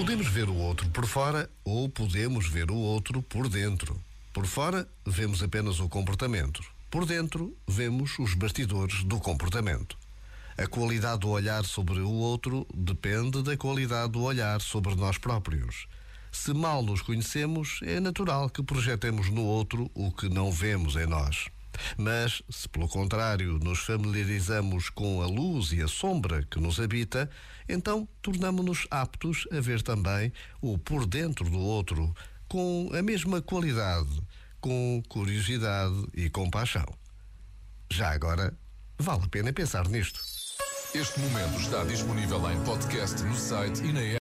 Podemos ver o outro por fora ou podemos ver o outro por dentro. Por fora, vemos apenas o comportamento. Por dentro, vemos os bastidores do comportamento. A qualidade do olhar sobre o outro depende da qualidade do olhar sobre nós próprios. Se mal nos conhecemos, é natural que projetemos no outro o que não vemos em nós. Mas, se pelo contrário nos familiarizamos com a luz e a sombra que nos habita, então tornamos-nos aptos a ver também o por dentro do outro com a mesma qualidade, com curiosidade e compaixão. Já agora, vale a pena pensar nisto. Este momento está disponível em podcast no site e na app.